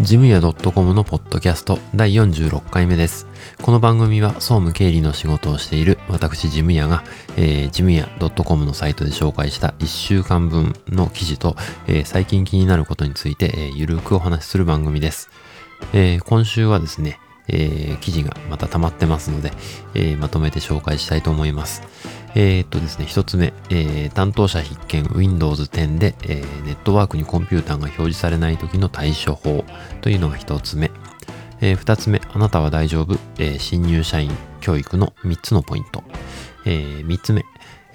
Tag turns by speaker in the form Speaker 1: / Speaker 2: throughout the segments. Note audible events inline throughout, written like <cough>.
Speaker 1: ジムヤ .com のポッドキャスト第46回目です。この番組は総務経理の仕事をしている私ジムヤが、えー、ジムヤ .com のサイトで紹介した1週間分の記事と、えー、最近気になることについて、えー、ゆるくお話しする番組です。えー今週はですね、えー記事がまた溜まってますので、えーまとめて紹介したいと思います。えーっとですね、一つ目、えー担当者必見 Windows 10で、えーネットワークにコンピューターが表示されない時の対処法というのが一つ目。えー二つ目、あなたは大丈夫、えー新入社員教育の三つのポイント。えー三つ目、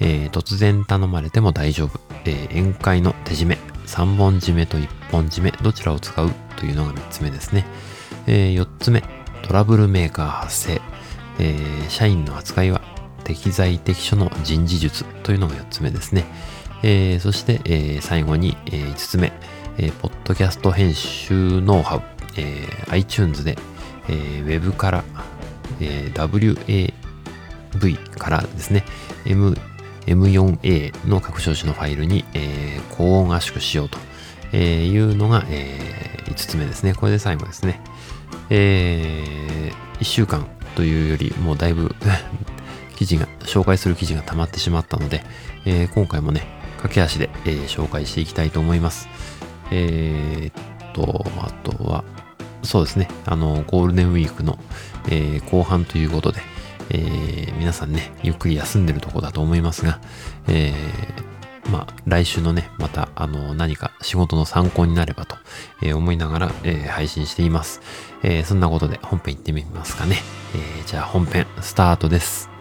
Speaker 1: えー突然頼まれても大丈夫、えー宴会の手締め、三本締めと一本締め、どちらを使う？というのが三つ目ですね。えー四つ目、トラブルメーカー発生、えー社員の扱いは？適材適所の人事術というのが4つ目ですね。えーそして、えー最後に、え5つ目、えーポッドキャスト編集ノウハウ、えー iTunes で、えーウェブから、えー WAV からですね、M M4A の拡張子のファイルに、えー高音圧縮しようとえーいうのが、え5つ目ですね。これで最後ですね。え1週間というよりもうだいぶ <laughs> 記事が、紹介する記事が溜まってしまったので、えー今回もね、駆け足で、えー紹介していきたいと思います。えーっと、あとは、そうですね、あの、ゴールデンウィークの、えー後半ということで、えー皆さんね、ゆっくり休んでるとこだと思いますが、えーまあ、来週のね、また、あの、何か仕事の参考になればと、え思いながら、え配信しています。えそんなことで本編行ってみますかね。えじゃあ本編、スタートです。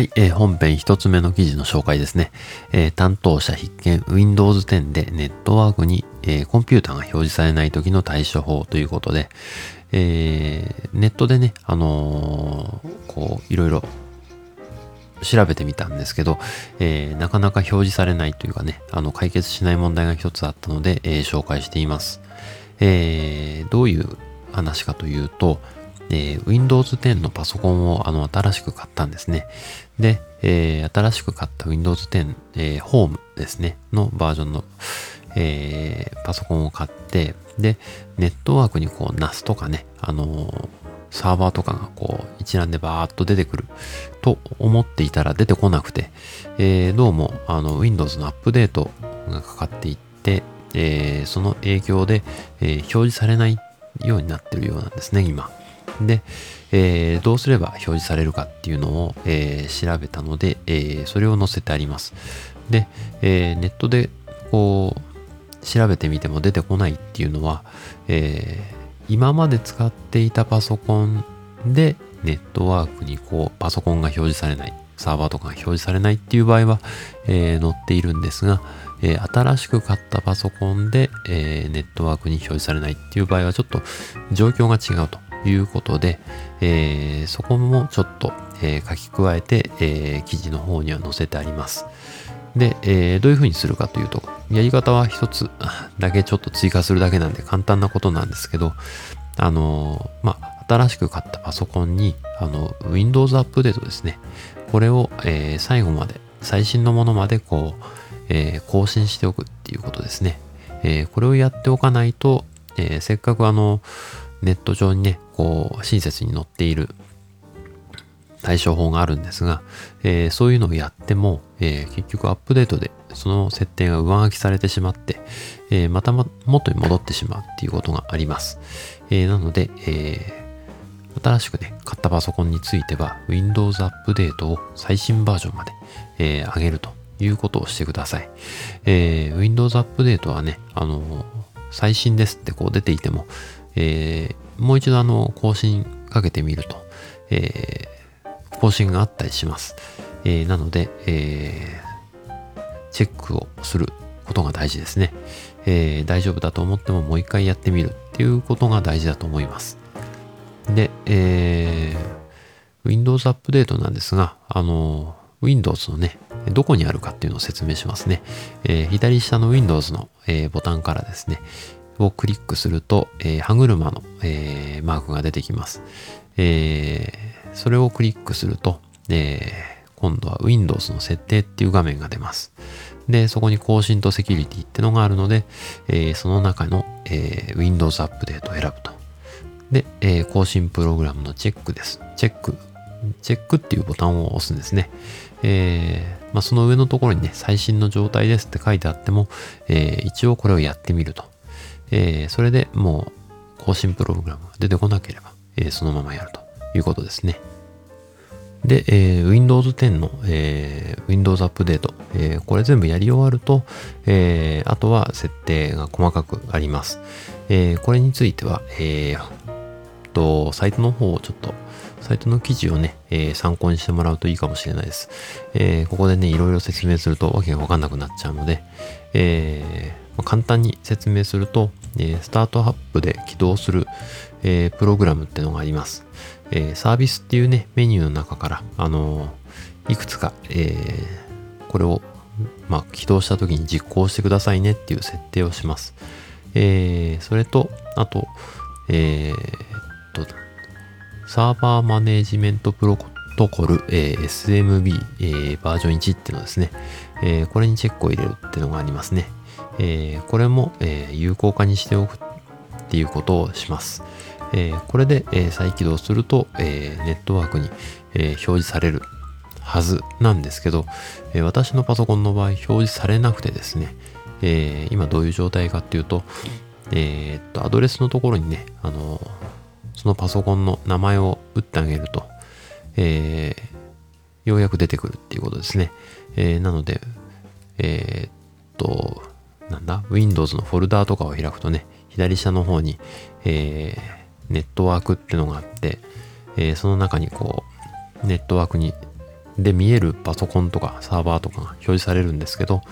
Speaker 1: はい、えー本編一つ目の記事の紹介ですね。えー担当者必見 Windows 10でネットワークに、えーコンピューターが表示されない時の対処法ということで、えネットでね、あのこう、いろいろ調べてみたんですけど、えなかなか表示されないというかね、あの、解決しない問題が一つあったので、え紹介しています。えどういう話かというと、えー Windows 10のパソコンをあの新しく買ったんですね。で、えー新しく買った Windows 10、えー Home ですね、のバージョンの、えーパソコンを買って、で、ネットワークにこう NAS とかね、あのサーバーとかがこう一覧でバーっと出てくると思っていたら出てこなくて、えどうもあの Windows のアップデートがかかっていって、えその影響で、え表示されないようになってるようなんですね、今。で、えーどうすれば表示されるかっていうのを、えー調べたので、えーそれを載せてあります。で、えネットでこう調べてみても出てこないっていうのは、え今まで使っていたパソコンでネットワークにこうパソコンが表示されない、サーバーとかが表示されないっていう場合は、え載っているんですが、え新しく買ったパソコンで、えネットワークに表示されないっていう場合はちょっと状況が違うということで、えーそこもちょっと、えー書き加えて、えー記事の方には載せてあります。で、えーどういうふうにするかというと、やり方は一つ <laughs> だけちょっと追加するだけなんで簡単なことなんですけど、あのーまあ、新しく買ったパソコンに、あの、Windows アップデートですね。これを、えー最後まで、最新のものまでこう、えー更新しておくっていうことですね。えーこれをやっておかないと、えーせっかくあの、ネット上にね、こう、親切に載っている対処法があるんですが、えーそういうのをやっても、えー結局アップデートでその設定が上書きされてしまって、えーまた元に戻ってしまうっていうことがあります。えなので、え新しくね、買ったパソコンについては Windows アップデートを最新バージョンまで、え上げるということをしてください。え Windows アップデートはね、あの最新ですってこう出ていても、えーもう一度あの、更新かけてみると、えー更新があったりします。えーなので、えーチェックをすることが大事ですね。えー大丈夫だと思ってももう一回やってみるっていうことが大事だと思います。で、えー Windows アップデートなんですが、あの、Windows のね、どこにあるかっていうのを説明しますね。えー、左下の Windows の、えー、ボタンからですね、をクリックすると、えー、歯車の、えー、マークが出てきます。えー、それをクリックすると、え、今度は Windows の設定っていう画面が出ます。で、そこに更新とセキュリティってのがあるので、え、その中の、え、Windows アップデートを選ぶと。で、え、更新プログラムのチェックです。チェック。チェックっていうボタンを押すんですね。えー、まあ、その上のところにね、最新の状態ですって書いてあっても、えー、一応これをやってみると。えー、それでもう更新プログラムが出てこなければ、えー、そのままやるということですね。で、えー、Windows 10の、えー、Windows アップデート、えー、これ全部やり終わると、えー、あとは設定が細かくあります。えー、これについては、えー、と、サイトの方をちょっと、サイトの記事をね、えー、参考にしてもらうといいかもしれないです。えー、ここでね、いろいろ説明するとわけがわかんなくなっちゃうので、えーまあ、簡単に説明すると、えー、スタートアップで起動する、えー、プログラムってのがあります。えー、サービスっていうね、メニューの中から、あのいくつか、えこれを、まあ、起動した時に実行してくださいねっていう設定をします。えそれと、あと、えと、サーバーマネジメントプロトコル、え、SMB、え、バージョン1っていうのですね、え、これにチェックを入れるっていうのがありますね。えー、これも、えー、有効化にしておくっていうことをします。えー、これで、え、再起動すると、え、ネットワークに、え、表示されるはずなんですけど、え、私のパソコンの場合表示されなくてですね、え、今どういう状態かっていうと、え、っと、アドレスのところにね、あの、そのパソコンの名前を打ってあげると、え、ようやく出てくるっていうことですね。え、なので、え、っと、なんだ、Windows のフォルダーとかを開くとね、左下の方に、えー、ネットワークってのがあって、えー、その中にこう、ネットワークに、で見えるパソコンとかサーバーとかが表示されるんですけど、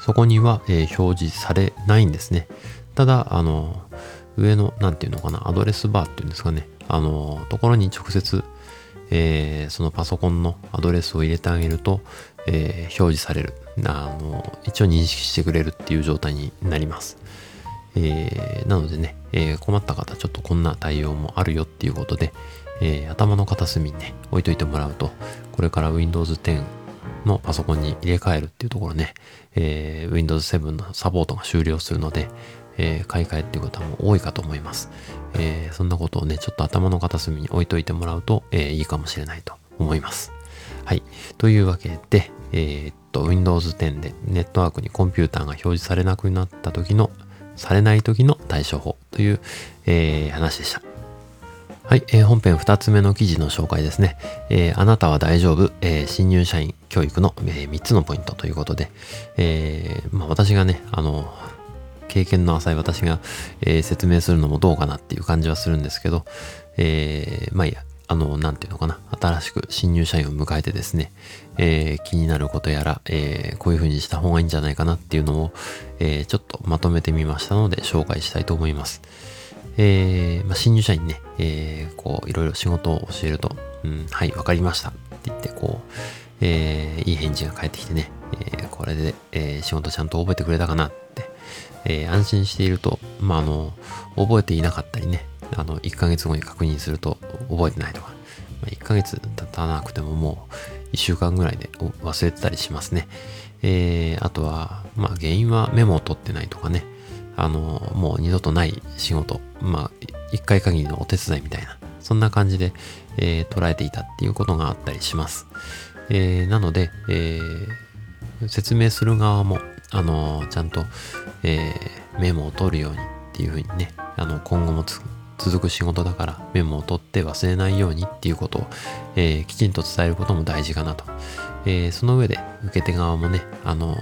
Speaker 1: そこには、えー、表示されないんですね。ただ、あの、上の、なんていうのかな、アドレスバーっていうんですかね、あの、ところに直接、えー、そのパソコンのアドレスを入れてあげると、えー、表示される。あの、一応認識してくれるっていう状態になります。えー、なのでね、え、困った方、ちょっとこんな対応もあるよっていうことで、え、頭の片隅にね、置いといてもらうと、これから Windows 10のパソコンに入れ替えるっていうところね、え、Windows 7のサポートが終了するので、えー、買い替えっていう方も多いかと思います。えー、そんなことをね、ちょっと頭の片隅に置いといてもらうと、えー、いいかもしれないと思います。はい。というわけで、えー、っと、Windows 10でネットワークにコンピューターが表示されなくなった時の、されない時の対処法という、えー、話でした。はい、えー、本編2つ目の記事の紹介ですね。えー、あなたは大丈夫、えー、新入社員教育の、え、3つのポイントということで、えまあ、私がね、あの、経験の浅い私が、えー、説明するのもどうかなっていう感じはするんですけど、えー、まあいいや、あの、なんていうのかな、新しく新入社員を迎えてですね、えー、気になることやら、えー、こういう風にした方がいいんじゃないかなっていうのを、えー、ちょっとまとめてみましたので紹介したいと思います。えー、まあ、新入社員ね、えー、こう、いろいろ仕事を教えると、うん、はい、わかりましたって言って、こう、えー、いい返事が返ってきてね、えー、これで、えー、仕事ちゃんと覚えてくれたかなっ、えー、安心していると、まあ、あの、覚えていなかったりね、あの、1ヶ月後に確認すると覚えてないとか、まあ、1ヶ月経たなくてももう1週間ぐらいで忘れてたりしますね。えー、あとは、まあ、原因はメモを取ってないとかね、あの、もう二度とない仕事、まあ、一回限りのお手伝いみたいな、そんな感じで、えー、捉えていたっていうことがあったりします。えー、なので、えー、説明する側も、あのちゃんと、えー、メモを取るようにっていうふうにね、あの、今後も続く仕事だからメモを取って忘れないようにっていうことを、えー、きちんと伝えることも大事かなと。えー、その上で受け手側もね、あの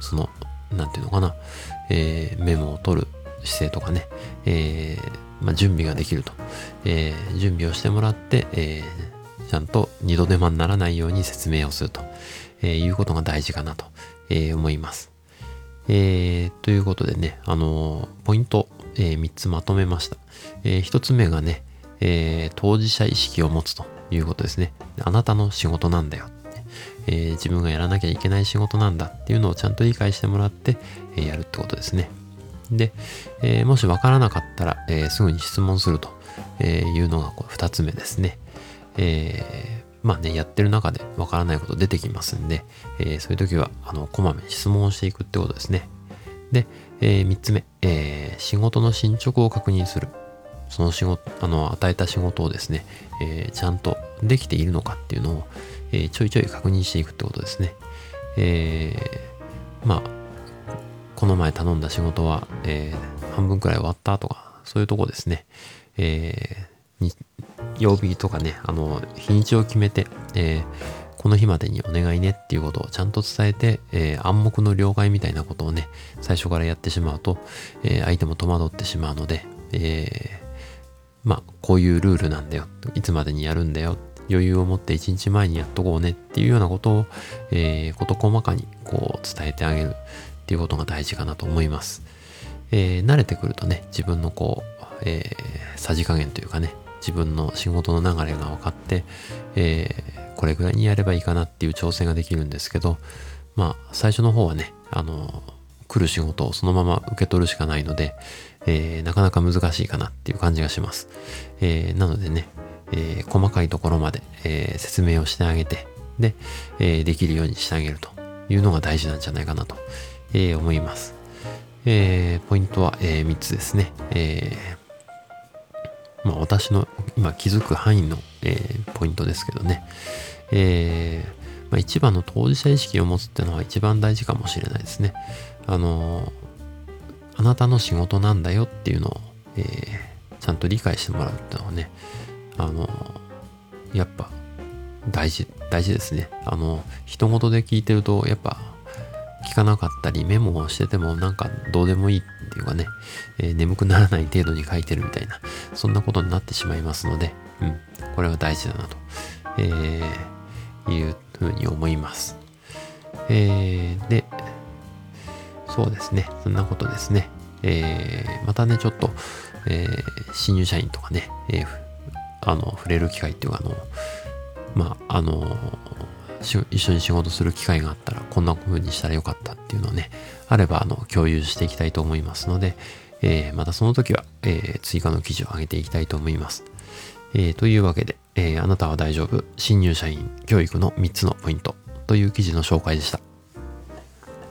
Speaker 1: その、なんていうのかな、えー、メモを取る姿勢とかね、えー、まあ、準備ができると、えー、準備をしてもらって、えちゃんと二度手間にならないように説明をすると、えいうことが大事かなと、え思います。えーということでね、あのポイント、え3つまとめました。え1つ目がね、え、当事者意識を持つということですね。あなたの仕事なんだよ。えー、自分がやらなきゃいけない仕事なんだっていうのをちゃんと理解してもらって、え、やるってことですね。で、え、もしわからなかったら、え、すぐに質問するというのが2つ目ですね。えー、まあね、やってる中でわからないこと出てきますんで、えー、そういう時は、あの、こまめに質問をしていくってことですね。で、えー、3つ目、えー、仕事の進捗を確認する。その仕事、あの、与えた仕事をですね、え、ちゃんとできているのかっていうのを、え、ちょいちょい確認していくってことですね。え、まあ、この前頼んだ仕事は、え、半分くらい終わったとか、そういうとこですね。えー、曜日とかね、あの、日にちを決めて、えー、この日までにお願いねっていうことをちゃんと伝えて、えー、暗黙の了解みたいなことをね、最初からやってしまうと、えー、相手も戸惑ってしまうので、え、まあ、こういうルールなんだよ。いつまでにやるんだよ。余裕を持って一日前にやっとこうねっていうようなことを、えー、事細かにこう伝えてあげるっていうことが大事かなと思います。えー、慣れてくるとね、自分のこう、えー、さじ加減というかね、自分の仕事の流れが分かって、えー、これぐらいにやればいいかなっていう調整ができるんですけど、まあ、最初の方はね、あの、来る仕事をそのまま受け取るしかないので、えー、なかなか難しいかなっていう感じがします。えー、なのでね、えー、細かいところまで、え、説明をしてあげて、で、え、できるようにしてあげるというのが大事なんじゃないかなと、え、思います。え、ポイントは、え、3つですね。えー、まあ、私の今気づく範囲の、えー、ポイントですけどね。えー、まあ、一番の当事者意識を持つっていうのは一番大事かもしれないですね。あのあなたの仕事なんだよっていうのを、えー、ちゃんと理解してもらうっていうのはね、あのやっぱ大事、大事ですね。あの、人事で聞いてると、やっぱ聞かなかったりメモをしててもなんかどうでもいいっっていうかね、えー、眠くならない程度に書いてるみたいな、そんなことになってしまいますので、うん、これは大事だなと、えー、いうふうに思います。えー、で、そうですね、そんなことですね。えー、またね、ちょっと、えー、新入社員とかね、えー、あの、触れる機会っていうか、あの、まあ、あの、一緒に仕事する機会があったら、こんな風にしたらよかったっていうのをね、あれば、あの、共有していきたいと思いますので、えー、またその時は、えー、追加の記事を上げていきたいと思います。えー、というわけで、え、あなたは大丈夫？新入社員教育の3つのポイントという記事の紹介でした。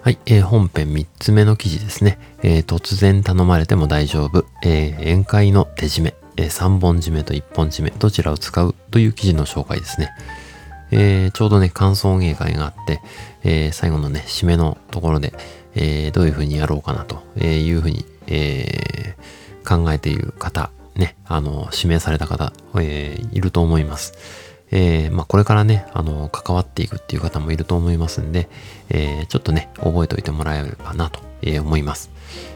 Speaker 1: はい、えー、本編3つ目の記事ですね。え、突然頼まれても大丈夫。え、宴会の手締め。え、3本締めと1本締め。どちらを使う？という記事の紹介ですね。えー、ちょうどね、感想芸会があって、えー、最後のね、締めのところで、えー、どういう風にやろうかなという風に、え、考えている方、ね、あの、指名された方、え、いると思います。え、まあ、これからね、あの、関わっていくっていう方もいると思いますんで、え、ちょっとね、覚えておいてもらえればなと、思います。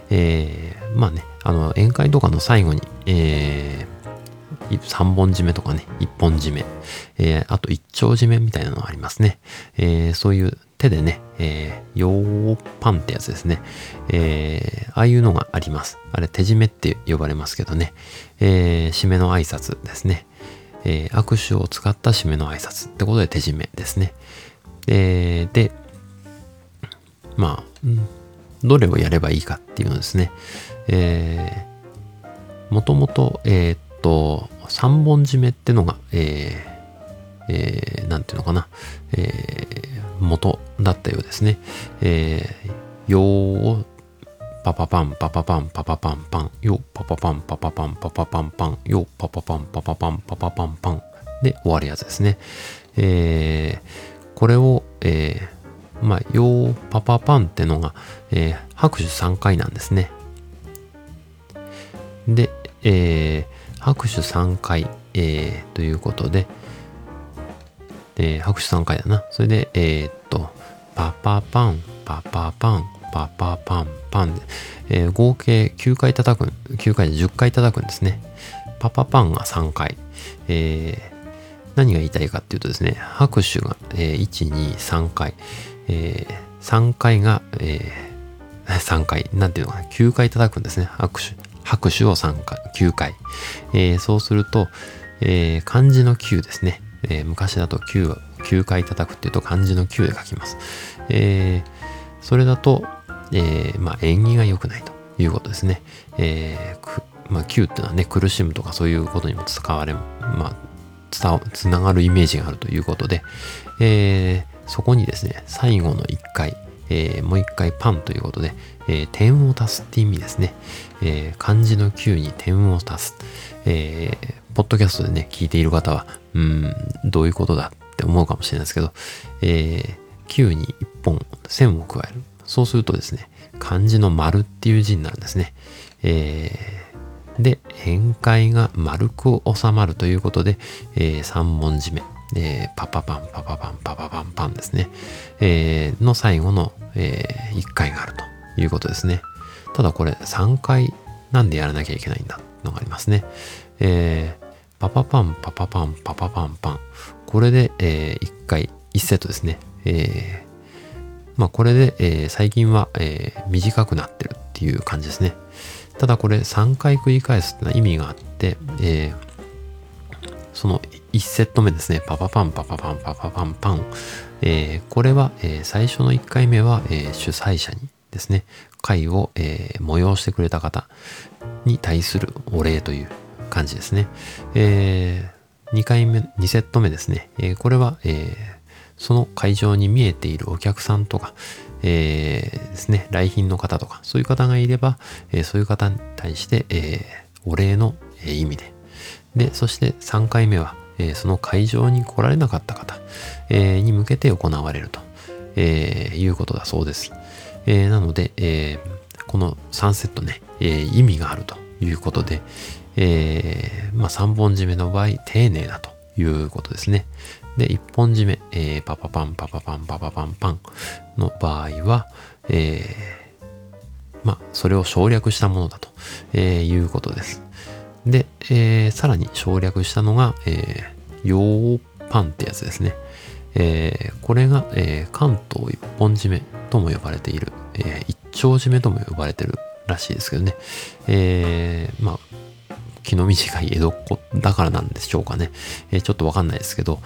Speaker 1: え、まあね、あの、宴会とかの最後に、えー、3本締めとかね、1本締め、えー、あと1丁締めみたいなのがありますね。えー、そういう手でね、えー、ヨーパンってやつですね。えー、ああいうのがあります。あれ手締めって呼ばれますけどね。えー、締めの挨拶ですね。えー、握手を使った締めの挨拶ってことで手締めですね。えー、で、まあ、どれをやればいいかっていうのですね。えー、もともと、えー、と、3本締めってのが、えー、えー、なんていうのかな、えー、元だったようですね。えー、よー、パパパンパパパンパパパンパン、よパパパンパパパンパパパンパン、よパパパンパパパンパパパンパンで終わるやつですね。えー、これを、えー、まあ、よーパパパンってのが、えー、拍手3回なんですね。で、えー、拍手3回、えー、ということで、えー、拍手3回だな。それで、えー、っと、パッパパン、パッパパン、パッパパン、パンで、えー、合計9回叩く、9回で10回叩くんですね。パッパパンが3回。えー、何が言いたいかっていうとですね、拍手が、えー、1、2、3回。えー、3回が、えー、<laughs> 3回、なんていうのかな、9回叩くんですね。拍手。拍手を3回、9回。えー、そうすると、えー、漢字の9ですね。えー、昔だと 9, 9回叩くっていうと漢字の9で書きます。え、それだと、え、まあ、縁起が良くないということですね。えー、まあ、9っていうのはね、苦しむとかそういうことにも使われ、まあ、つながるイメージがあるということで、え、そこにですね、最後の1回、え、もう1回パンということで、え、点を足すって意味ですね。えー、漢字の9に点を足す。えー、ポッドキャストでね、聞いている方は、うん、どういうことだって思うかもしれないですけど、えー、9に1本線を加える。そうするとですね、漢字の丸っていう字になるんですね。えー、で、宴会が丸く収まるということで、えー、3文字目。えー、パパパンパパパンパパパンパンですね。えー、の最後の、えー、1回があるということですね。ただこれ3回なんでやらなきゃいけないんだのがありますね。えー、パパパンパパパンパパパンパン。これで、えー、1回1セットですね。えー、まあこれで、えー、最近は、えー、短くなってるっていう感じですね。ただこれ3回繰り返すってのは意味があって、えー、その1セット目ですね。パパパンパパパンパパパンパン。えー、これは、えー、最初の1回目は、えー、主催者にですね、会を、えー、催してくれた方に対するお礼という感じですね。えー、2回目、2セット目ですね。えー、これは、え、その会場に見えているお客さんとか、え、ですね、来賓の方とか、そういう方がいれば、え、そういう方に対して、え、お礼の、意味で。で、そして3回目は、え、その会場に来られなかった方、え、に向けて行われると、え、いうことだそうです。えー、なので、えー、この3セットね、えー、意味があるということで、えー、まあ3本締めの場合、丁寧だということですね。で、1本締め、えー、パパパンパパパンパパパンパンの場合は、えー、まあ、それを省略したものだと、えー、いうことです。で、えー、さらに省略したのが、えー、ヨーパンってやつですね。えー、これが、えー、関東一本締めとも呼ばれている、えー、一丁締めとも呼ばれてるらしいですけどね。えー、まあ、気の短い江戸っ子だからなんでしょうかね。えー、ちょっとわかんないですけど、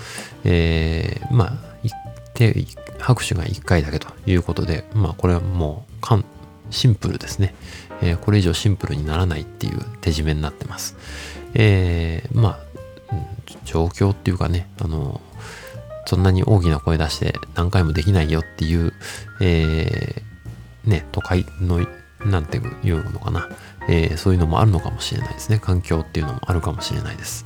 Speaker 1: えー、まあ、一定、拍手が1回だけということで、まあ、これはもう、かん、シンプルですね。えー、これ以上シンプルにならないっていう手締めになってます。えー、まあ、状況っていうかね、あの、そんなに大きな声出して何回もできないよっていう、えー、ね、都会の、なんていうのかな、えー、そういうのもあるのかもしれないですね。環境っていうのもあるかもしれないです。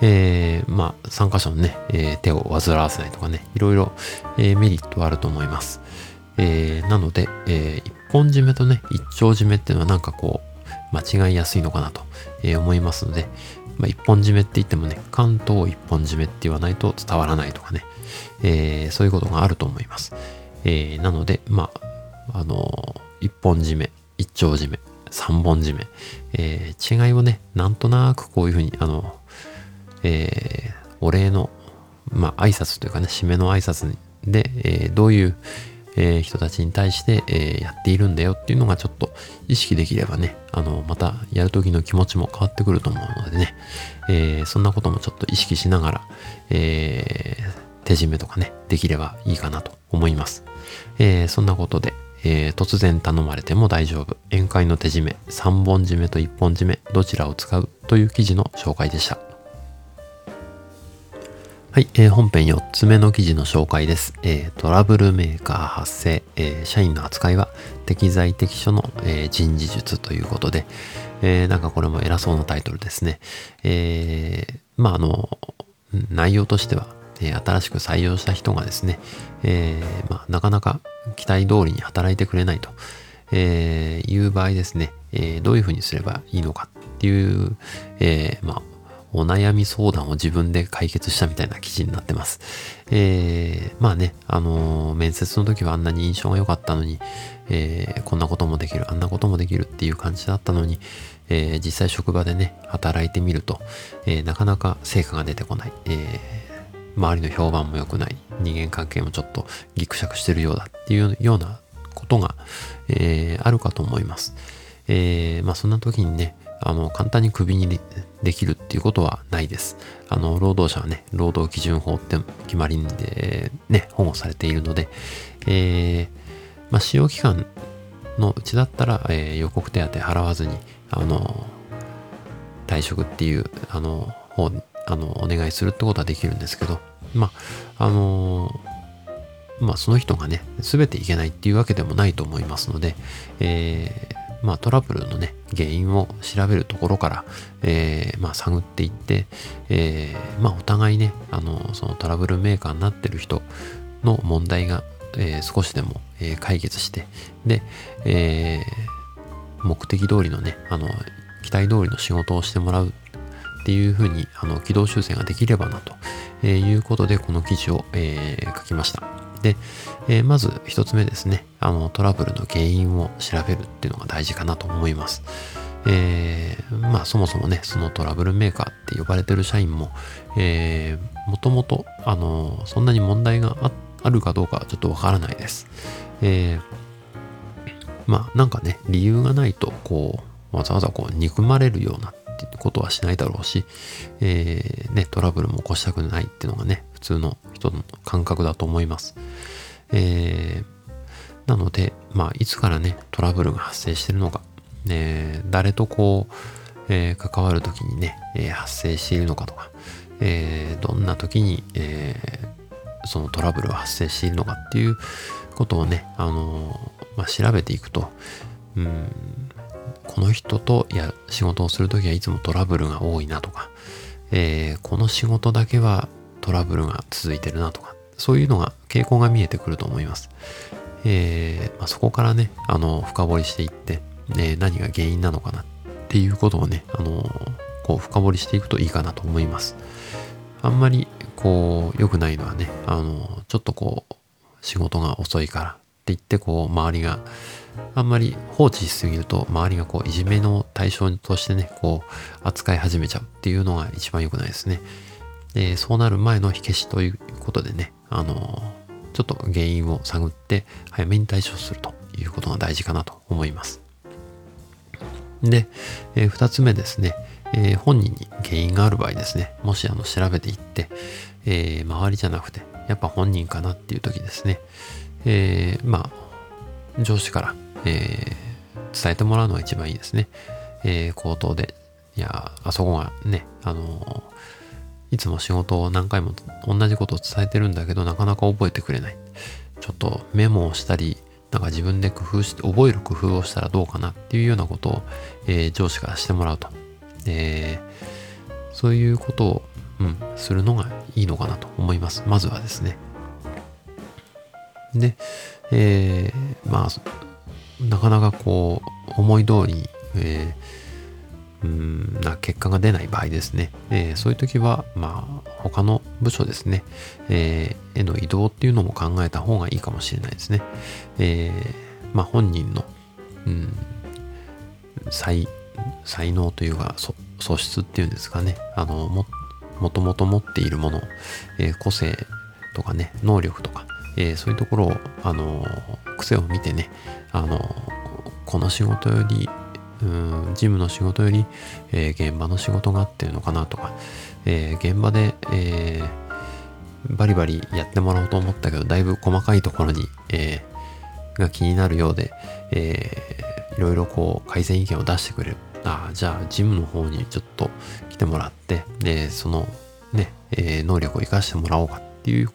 Speaker 1: えー、まあ、参加者のね、えー、手を煩わせないとかね、いろいろ、え、メリットはあると思います。えー、なので、えー、一本締めとね、一丁締めっていうのはなんかこう、間違いやすいのかなと、思いますので、まあ、一本締めって言ってもね、関東一本締めって言わないと伝わらないとかね、えー、そういうことがあると思います。えー、なので、まあ、あのー、一本締め、一丁締め、三本締め、えー、違いをね、なんとなくこういうふうに、あの、えー、お礼の、まあ、挨拶というかね、締めの挨拶で、え、どういう、えー、人たちに対して、えー、やっているんだよっていうのがちょっと意識できればね、あの、またやるときの気持ちも変わってくると思うのでね、えー、そんなこともちょっと意識しながら、え、手締めとかね、できればいいかなと思います。え、そんなことで、え、突然頼まれても大丈夫。宴会の手締め、3本締めと1本締め、どちらを使うという記事の紹介でした。はい、えー、本編4つ目の記事の紹介です。えー、トラブルメーカー発生、えー、社員の扱いは適材適所の、えー、人事術ということで、えー、なんかこれも偉そうなタイトルですね。えー、まああの、内容としては、えー、新しく採用した人がですね、えーまあ、なかなか期待通りに働いてくれないと、えー、いう場合ですね、えー、どういうふうにすればいいのかっていう、えーまあ、お悩み相談を自分で解決したみたいな記事になってます。えー、まあね、あのー、面接の時はあんなに印象が良かったのに、えー、こんなこともできる、あんなこともできるっていう感じだったのに、えー、実際職場でね、働いてみると、え、なかなか成果が出てこない、えー、周りの評判も良くない、人間関係もちょっとギクシャクしてるようだっていうようなことが、え、あるかと思います。えー、まあそんな時にね、あの、簡単にクビにできるっていうことはないです。あの、労働者はね、労働基準法って決まりでね、保護されているので、えー、まあ使用期間のうちだったら、えー、予告手当払わずに、あの、退職っていう、あの、方、あの、お願いするってことはできるんですけど、まあ、あのまあ、その人がね、すべていけないっていうわけでもないと思いますので、えー、まあ、トラブルのね、原因を調べるところから、えー、まあ、探っていって、えー、まあ、お互いね、あの、そのトラブルメーカーになってる人の問題が、えー、少しでも、え、解決して、で、え、目的通りのね、あの、期待通りの仕事をしてもらうっていうふうに、あの、軌道修正ができればな、ということで、この記事を、えー、書きました。で、えー、まず一つ目ですね、あのトラブルの原因を調べるっていうのが大事かなと思います。えー、まあそもそもね、そのトラブルメーカーって呼ばれてる社員も、えー、もともと、あの、そんなに問題があるかどうかちょっとわからないです。えー、まあなんかね、理由がないと、こう、わざわざこう憎まれるようなってことはしないだろうし、えー、ね、トラブルも起こしたくないっていうのがね、普通の人の感覚だと思います。えー、なので、まあ、いつからね、トラブルが発生してるのか、ね、誰とこう、えー、関わるときにね、え、発生しているのかとか、え、どんな時に、えー、そのトラブルが発生しているのかっていうことをね、あのまあ、調べていくと、うん、この人とや仕事をするときはいつもトラブルが多いなとか、えー、この仕事だけはトラブルが続いてるなとか、そういうのが、傾向が見えてくると思います。えー、まあ、そこからね、あの、深掘りしていって、ね、何が原因なのかなっていうことをね、あの、こう、深掘りしていくといいかなと思います。あんまり、こう、良くないのはね、あの、ちょっとこう、仕事が遅いからって言って、こう、周りが、あんまり放置しすぎると周りがこういじめの対象としてね、こう扱い始めちゃうっていうのが一番良くないですね。で、そうなる前の火消しということでね、あの、ちょっと原因を探って早めに対処するということが大事かなと思います。で、えー、二つ目ですね、え、本人に原因がある場合ですね、もしあの調べていって、えー、周りじゃなくて、やっぱ本人かなっていう時ですね、えー、まあ、上司から、えー、伝えてもらうのが一番いいですね。え、口頭で、いや、あそこがね、あのいつも仕事を何回も同じことを伝えてるんだけど、なかなか覚えてくれない。ちょっとメモをしたり、なんか自分で工夫して、覚える工夫をしたらどうかなっていうようなことを、えー、上司からしてもらうと。えー、そういうことを、うん、するのがいいのかなと思います。まずはですね。で、えー、まあ、なかなかこう、思い通り、えーうんな結果が出ない場合ですね、えー、そういう時は、まあ、他の部署ですね、えー、への移動っていうのも考えた方がいいかもしれないですね。えー、まあ、本人の、うん、才才能というか素質っていうんですかね、あのももともと持っているもの、えー、個性とかね、能力とか、えー、そういうところを、あの癖を見てね、あのこの仕事よりうん、事務の仕事より、えー、現場の仕事があってるのかなとか、えー、現場で、えー、バリバリやってもらおうと思ったけど、だいぶ細かいところに、え、が気になるようで、えー、いろいろこう改善意見を出してくれる。ああ、じゃあ事務の方にちょっと来てもらって、で、そのね、え、能力を活かしてもらおうかっていう、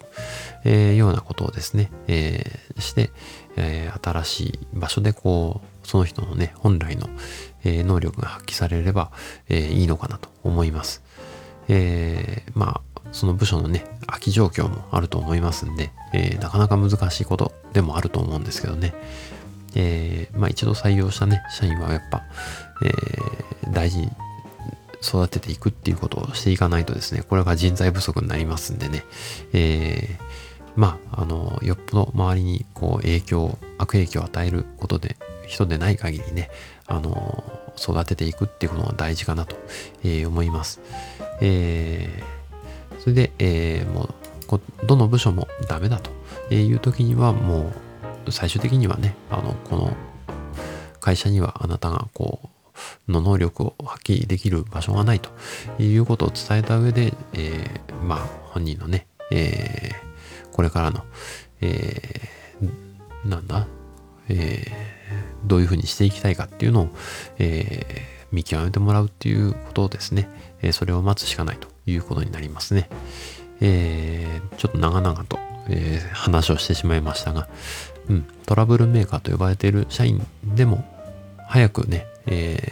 Speaker 1: え、ようなことをですね、え、して、え、新しい場所でこう、その人のね、本来の、えー、能力が発揮されれば、えー、いいのかなと思います。えー、まあ、その部署のね、空き状況もあると思いますんで、え、なかなか難しいことでもあると思うんですけどね。え、まあ一度採用したね、社員はやっぱ、え、大事に育てていくっていうことをしていかないとですね、これが人材不足になりますんでね、えー、まあ、あの、よっぽど周りにこう影響、悪影響を与えることで人でない限りね、あの、育てていくっていうことが大事かなと、えー、思います。えー、それで、えー、もう、どの部署もダメだという時には、もう、最終的にはね、あの、この会社にはあなたがこう、の能力を発揮できる場所がないということを伝えた上で、えー、まあ、本人のね、えー、これからの、えー、なんだ、えー、どういうふうにしていきたいかっていうのを、えー、見極めてもらうっていうことですね。えー、それを待つしかないということになりますね。えー、ちょっと長々と、えー、話をしてしまいましたが、うん、トラブルメーカーと呼ばれている社員でも早くね、え、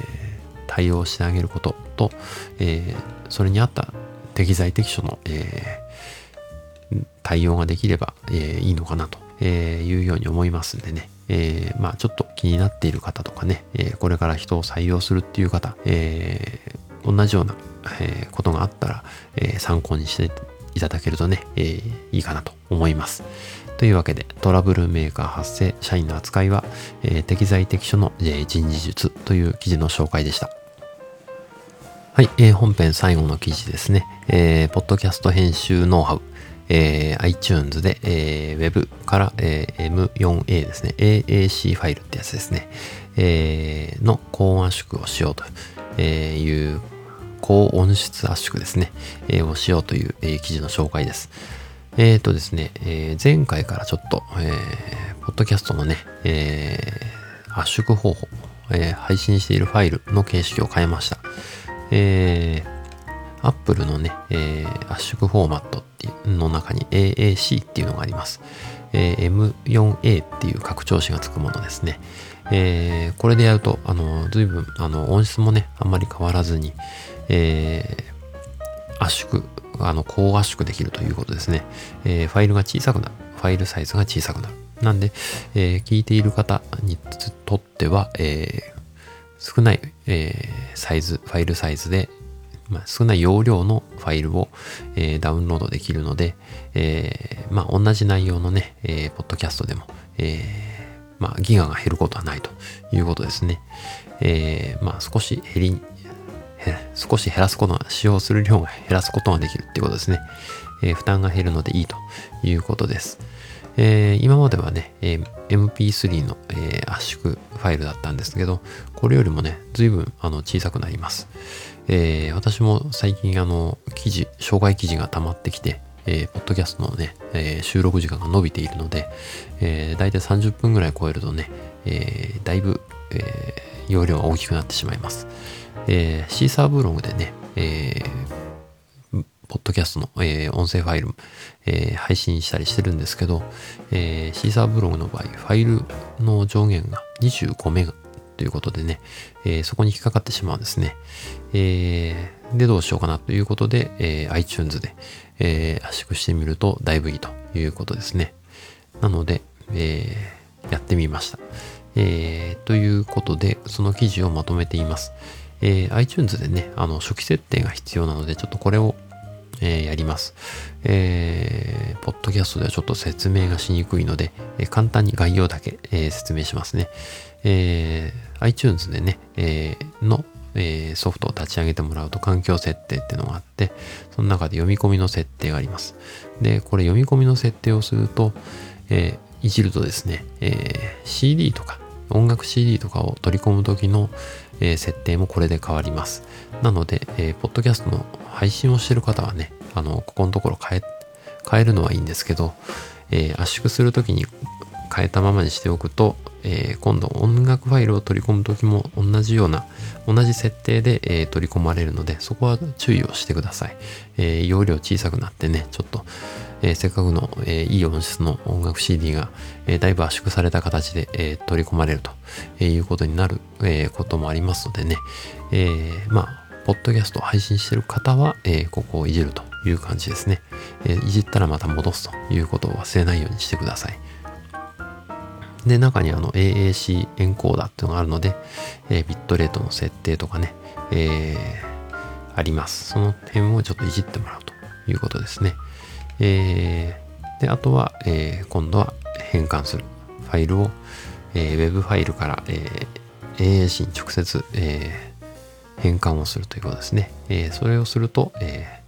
Speaker 1: 対応してあげることと、え、それに合った適材適所の、え、対応ができれば、え、いいのかなというように思いますんでね、えー、まあちょっと気になっている方とかね、えー、これから人を採用するっていう方、えー、同じような、えことがあったら、え参考にしていただけるとね、えいいかなと思います。というわけで、トラブルメーカー発生、社員の扱いは、え適材適所の、え人事術という記事の紹介でした。はい、えー、本編最後の記事ですね。えー、ポッドキャスト編集ノウハウ。えー、iTunes で、えー、Web から、えー、M4A ですね、AAC ファイルってやつですね、えー、の高圧縮をしようという高音質圧縮ですね、えー、をしようという、えー、記事の紹介です。えっ、ー、とですね、えー、前回からちょっと、えー、ポッドキャストのね、えー、圧縮方法、えー、配信しているファイルの形式を変えました。えー、Apple のね、えー、圧縮フォーマットっていうの中に AAC っていうのがあります。えー、M4A っていう拡張子がつくものですね。えー、これでやると、あの、随分、あの、音質もね、あんまり変わらずに、えー、圧縮、あの、高圧縮できるということですね。えー、ファイルが小さくなる。ファイルサイズが小さくなる。なんで、えー、聞いている方にとっては、えー、少ない、えー、サイズ、ファイルサイズで、まあ、少ない容量のファイルを、えー、ダウンロードできるので、えー、まあ、同じ内容のね、えー、ポッドキャストでも、えまあ、ギガが減ることはないということですね。えまあ、少し減り、少し減らすことが、使用する量が減らすことができるっていうことですね。え負担が減るのでいいということです。え今まではね、え MP3 の、え圧縮ファイルだったんですけど、これよりもね、随分あの小さくなります。えー、私も最近あの、記事、障害記事が溜まってきて、えー、ポッドキャストのね、えー、収録時間が伸びているので、えー、大体30分ぐらい超えるとね、えー、だいぶ、えー、容量が大きくなってしまいます。えー、シーサーブログでね、えー、ポッドキャストの、えー、音声ファイル、えー、配信したりしてるんですけど、えー、シーサーブログの場合、ファイルの上限が25メガということでね、えー、そこに引っかかってしまうんですね。えー、で、どうしようかなということで、えー、iTunes で、え圧縮してみるとだいぶいいということですね。なので、えやってみました。えということで、その記事をまとめています。え iTunes でね、あの、初期設定が必要なので、ちょっとこれをえー、やります。えー、ポッドキャストではちょっと説明がしにくいので、えー、簡単に概要だけ、えー、説明しますね。えー、iTunes でね、えー、の、えー、ソフトを立ち上げてもらうと環境設定っていうのがあって、その中で読み込みの設定があります。で、これ読み込みの設定をすると、えー、いじるとですね、えー、CD とか、音楽 CD とかを取り込む時の、えー、設定もこれで変わります。なので、えー、ポッドキャストの配信をしてる方はね、あの、ここのところ変え、変えるのはいいんですけど、えー、圧縮するときに変えたままにしておくと、えー、今度音楽ファイルを取り込むときも同じような、同じ設定で、えー、取り込まれるので、そこは注意をしてください。えー、容量小さくなってね、ちょっと、えせっかくの、えいい音質の音楽 CD が、えだいぶ圧縮された形で、え取り込まれるとえいうことになる、えこともありますのでね、えまあ、ポッドキャスト配信してる方は、えここをいじるという感じですね、えいじったらまた戻すということを忘れないようにしてください。で、中にあの AAC エンコーダーっていうのがあるので、えー、ビットレートの設定とかね、えー、あります。その辺をちょっといじってもらうということですね。えー、で、あとは、えー、今度は変換するファイルを、えー、Web ファイルから、えー、AAC に直接、えー、変換をするということですね。えー、それをすると、え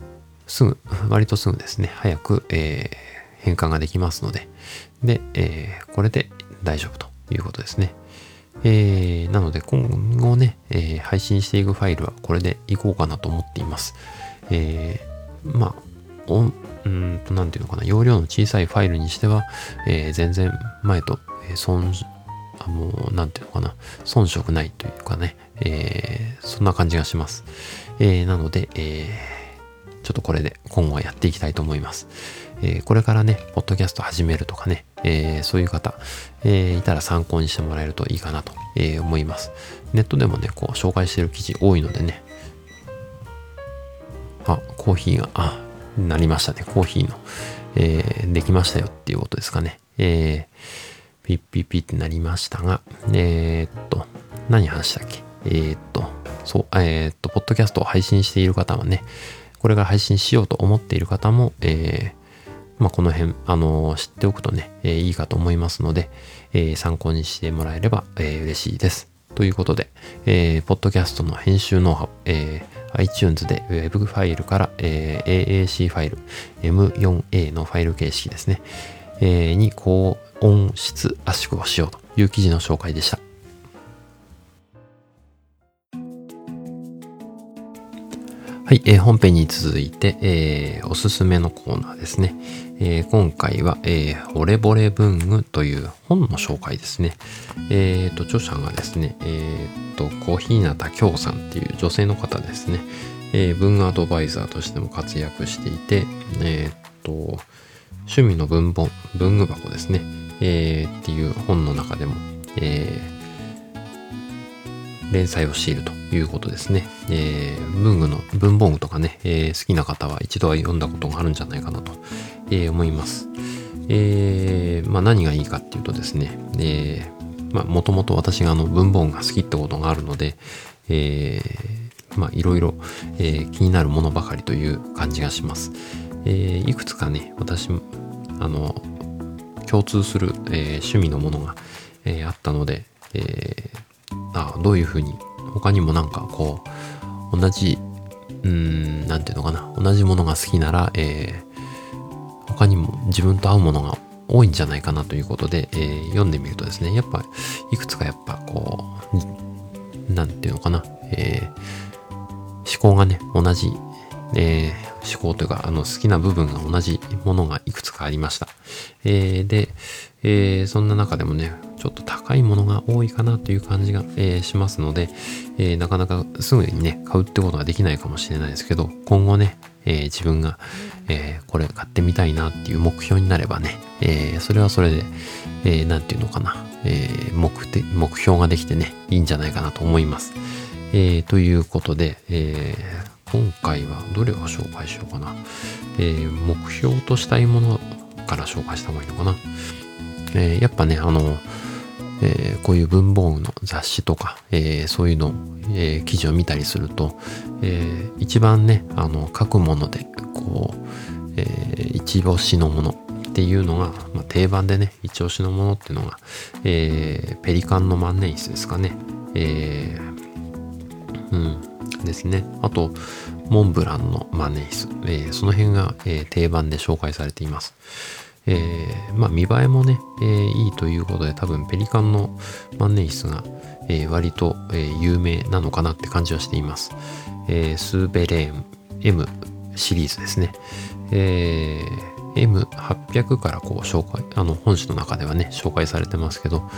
Speaker 1: ー、すぐ、割とすぐですね、早く、えー、変換ができますので、で、えー、これで大丈夫ということですね。えー、なので今後ね、えー、配信していくファイルはこれでいこうかなと思っています。えー、まあ、おうんと、なんていうのかな、容量の小さいファイルにしては、えー、全然前と、えー、損、あの、なんていうのかな、遜色ないというかね、えー、そんな感じがします。えー、なので、えー、ちょっとこれで今後はやっていきたいと思います。えー、これからね、ポッドキャスト始めるとかね、えー、そういう方、えー、いたら参考にしてもらえるといいかなと、え思います。ネットでもね、こう紹介してる記事多いのでね、あ、コーヒーが、あ、なりましたね。コーヒーの、え、できましたよっていうことですかね。えー、ピッピッピってなりましたが、え、っと、何話したっけ？え、っと、そう、え、っと、ポッドキャストを配信している方はね、これから配信しようと思っている方も、え、まあ、この辺、あの知っておくとね、えー、いいかと思いますので、えー、参考にしてもらえれば、えー、嬉しいです。ということで、えー、ポッドキャストの編集ノウハウ、えー iTunes で Web ファイルから、えー、AAC ファイル M4A のファイル形式ですね、えー、に高音質圧縮をしようという記事の紹介でした。はい、えー、本編に続いて、えー、おすすめのコーナーですね。えー、今回は、えー、惚れ惚れ文具という本の紹介ですね。え、ー、と、著者がですね、えっ、と、小日向京さんっていう女性の方ですね。えー文具アドバイザーとしても活躍していて、えっと、趣味の文本、文具箱ですね。えーっていう本の中でも、えー連載をしているということですね。えー、文具の文房具とかね、えー、好きな方は一度は読んだことがあるんじゃないかなと、えー、思います。えー、まあ何がいいかっていうとですね、え、まあもともと私があの文房具が好きってことがあるので、え、まあいろいろ、え、気になるものばかりという感じがします。え、いくつかね、私、あの、共通する、え、趣味のものが、え、あったので、え、あどういうふうに他にもなんかこう同じうーんていうのかな同じものが好きなら、えー、他にも自分と合うものが多いんじゃないかなということで、えー、読んでみるとですねやっぱいくつかやっぱこうなんていうのかな、えー、思考がね同じ、えー、思考というかあの好きな部分が同じものがいくつかありました、え、で、え、そんな中でもねちょっと高いものが多いかなという感じが、えー、しますので、えー、なかなかすぐにね、買うってことができないかもしれないですけど、今後ね、えー、自分が、えこれ買ってみたいなっていう目標になればね、えそれはそれで、えー、て言うのかな、え目的、目標ができてね、いいんじゃないかなと思います。えということで、え今回はどれを紹介しようかな。え目標としたいものから紹介した方がいいのかな。えやっぱね、あの、えー、こういう文房具の雑誌とか、えー、そういうの、えー、記事を見たりすると、え一番ねあの書くものでこう、え一押しのものっていうのが、まあ、定番でね一押しのものっていうのが、えペリカンの万年筆ですかね、えうんですね。あとモンブランの万年筆、えその辺が、え定番で紹介されています。えー、まあ見栄えもね、えー、いいということで多分ペリカンの万年筆が、えー、割と、えー、有名なのかなって感じはしています。えー、スーベレーン M シリーズですね。えー、M800 からこう紹介、あの本誌の中ではね、紹介されてますけど、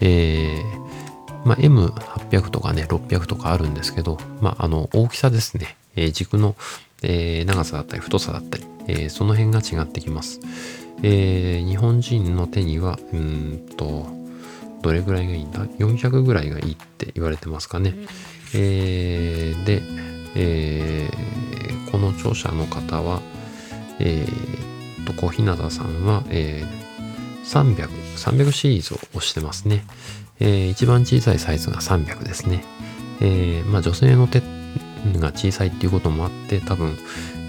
Speaker 1: えー、まあ、M800 とかね、600とかあるんですけど、まあ、あの、大きさですね、えー、軸の、えー、長さだったり太さだったり、えー、その辺が違ってきます。えー、日本人の手には、うんと、どれぐらいがいいんだ ?400 ぐらいがいいって言われてますかね。えー、で、えー、この著者の方は、えー、と、小日向さんは、えー、300、300シリーズを押してますね。えー、一番小さいサイズが300ですね。えー、まあ女性の手が小さいっていうこともあって、多分、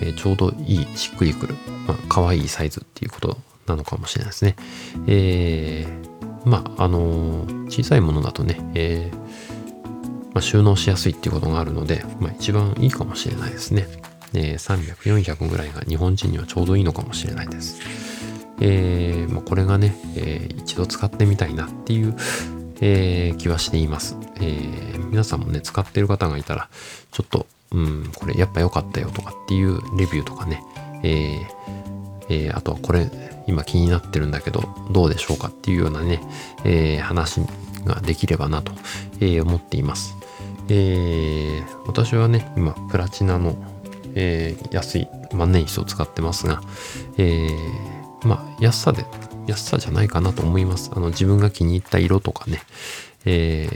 Speaker 1: えー、ちょうどいい、しっくりくる、まあ、可愛いサイズっていうことなのかもしれないですね。えー、まあ、あのー、小さいものだとね、え、まあ、収納しやすいっていうことがあるので、まあ、一番いいかもしれないですね。えー、300、400ぐらいが日本人にはちょうどいいのかもしれないです。えーまあ、これがね、えー、一度使ってみたいなっていう、えー、気はしています、えー。皆さんもね、使ってる方がいたら、ちょっと、うん、これやっぱ良かったよとかっていうレビューとかね、えーえー、あとはこれ今気になってるんだけどどうでしょうかっていうようなね、えー、話ができればなと、え、思っています。えー、私はね、今プラチナの、え、安い万年筆を使ってますが、えー、まあ安さで、安さじゃないかなと思います。あの自分が気に入った色とかね、え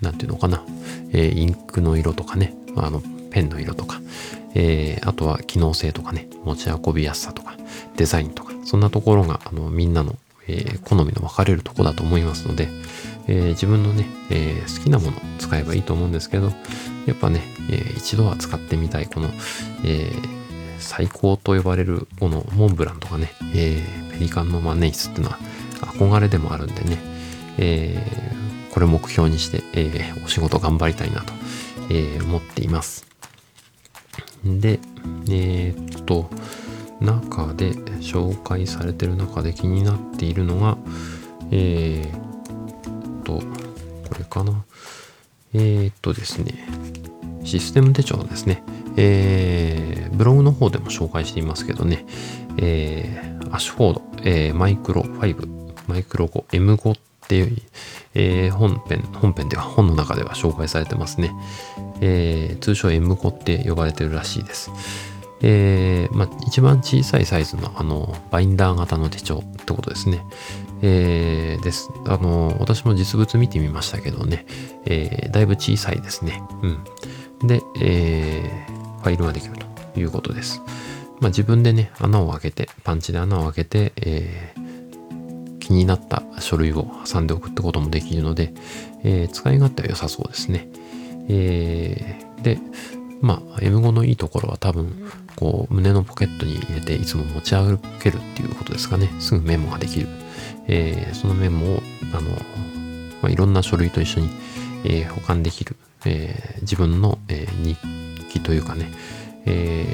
Speaker 1: ー、なんていうのかな、えー、インクの色とかね、あのペンの色とか、えー、あとは機能性とかね、持ち運びやすさとか、デザインとか、そんなところが、あの、みんなの、えー、好みの分かれるとこだと思いますので、えー、自分のね、え好きなものを使えばいいと思うんですけど、やっぱね、え一度は使ってみたい、この、え最高と呼ばれる、このモンブランとかね、えペリカンの万年筆っていうのは憧れでもあるんでね、えこれ目標にして、えお仕事頑張りたいなと、え思っています。で、えー、っと、中で紹介されてる中で気になっているのが、えー、っと、これかな。えー、っとですね、システム手帳ですね。えー、ブログの方でも紹介していますけどね、えー、アッシュフォード、えー、マイクロ5、マイクロ5、M5 っていう、えー、本編、本編では、本の中では紹介されてますね。えー、通称 M コって呼ばれてるらしいです。えー、まあ、一番小さいサイズの、あの、バインダー型の手帳ってことですね。えー、です。あの、私も実物見てみましたけどね、えー、だいぶ小さいですね。うん。で、えー、ファイルができるということです。まあ、自分でね、穴を開けて、パンチで穴を開けて、えー、気になった書類を挟んでおくってこともできるので、えー、使い勝手は良さそうですね。えー、で、まあ、M5 のいいところは多分、こう、胸のポケットに入れていつも持ち歩けるっていうことですかね。すぐメモができる。えー、そのメモを、あの、まあ、いろんな書類と一緒に、えー、保管できる。え、自分の、え、日記というかね、え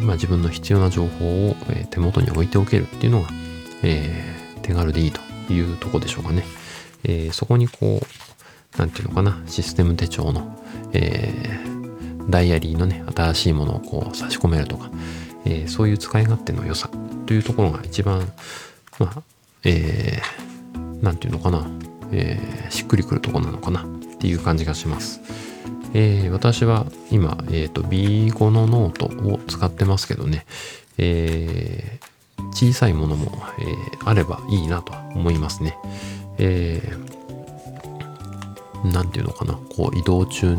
Speaker 1: まあ、自分の必要な情報を、え、手元に置いておけるっていうのが、え手軽でいいというとこでしょうかね。え、そこにこう、なんていうのかな、システム手帳の、えー、ダイアリーのね、新しいものをこう差し込めるとか、えー、そういう使い勝手の良さというところが一番、まあ、えー、なんていうのかな、えー、しっくりくるとこなのかなっていう感じがします。えー、私は今、え、ー、と、B5 のノートを使ってますけどね、えー、小さいものも、えー、あればいいなと思いますね。えー、なんていうのかな、こう移動中、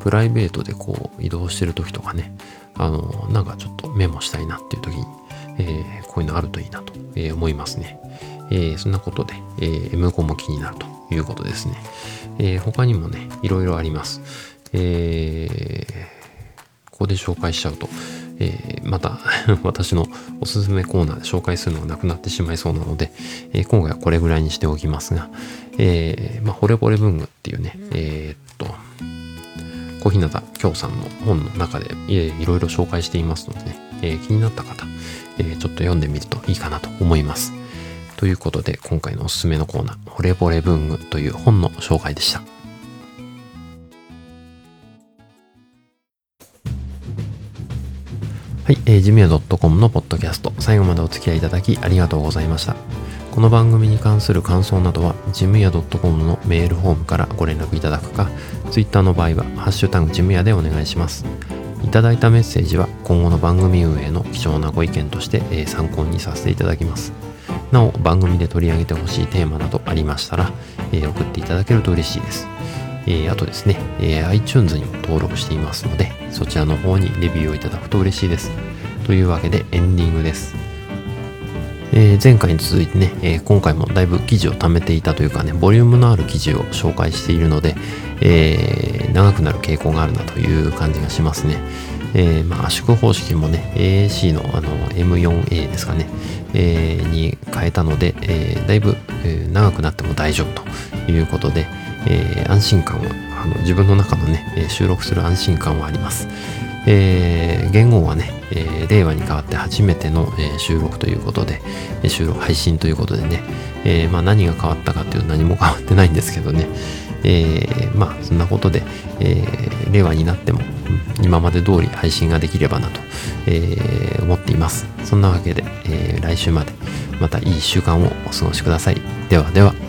Speaker 1: プライベートでこう移動してる時とかね、あの、なんかちょっとメモしたいなっていう時に、えー、こういうのあるといいなと、えー、思いますね。えー、そんなことで、えー、M5 も気になるということですね。え、他にもね、いろいろあります。え、ここで紹介しちゃうと、えー、また <laughs> 私のおすすめコーナーで紹介するのがなくなってしまいそうなので、えー、今回はこれぐらいにしておきますが、えー、まあ、惚れ惚れ文具っていうね、えっと、小日向京さんの本の中で、えいろいろ紹介していますのでね、え気になった方、えちょっと読んでみるといいかなと思います。ということで、今回のおすすめのコーナー、惚れ惚れ文具という本の紹介でした。はい、えー、ジムヤ .com のポッドキャスト、最後までお付き合いいただきありがとうございました。この番組に関する感想などは、ジムヤ .com のメールフォームからご連絡いただくか、Twitter の場合は、ハッシュタグジムヤでお願いします。いただいたメッセージは、今後の番組運営の貴重なご意見として、え、参考にさせていただきます。なお、番組で取り上げてほしいテーマなどありましたら、え、送っていただけると嬉しいです。え、あとですね、え、iTunes にも登録していますので、そちらの方にレビューをいただくと嬉しいです。というわけでエンディングです。えー、前回に続いてね、えー、今回もだいぶ記事を貯めていたというかね、ボリュームのある記事を紹介しているので、えー、長くなる傾向があるなという感じがしますね。え、まあ、圧縮方式もね、AAC のあの M4A ですかね、え、に変えたので、え、だいぶ、え、長くなっても大丈夫ということで、え、安心感はあの自分の中のね、収録する安心感はあります。えー、言語はね、えー、令和に変わって初めての、えー、収録ということで、え収録配信ということでね、えまあ何が変わったかっていうと何も変わってないんですけどね、えまあそんなことで、え令和になっても、今まで通り配信ができればなと、え思っています。そんなわけで、え来週までまたいい週間をお過ごしください。ではでは。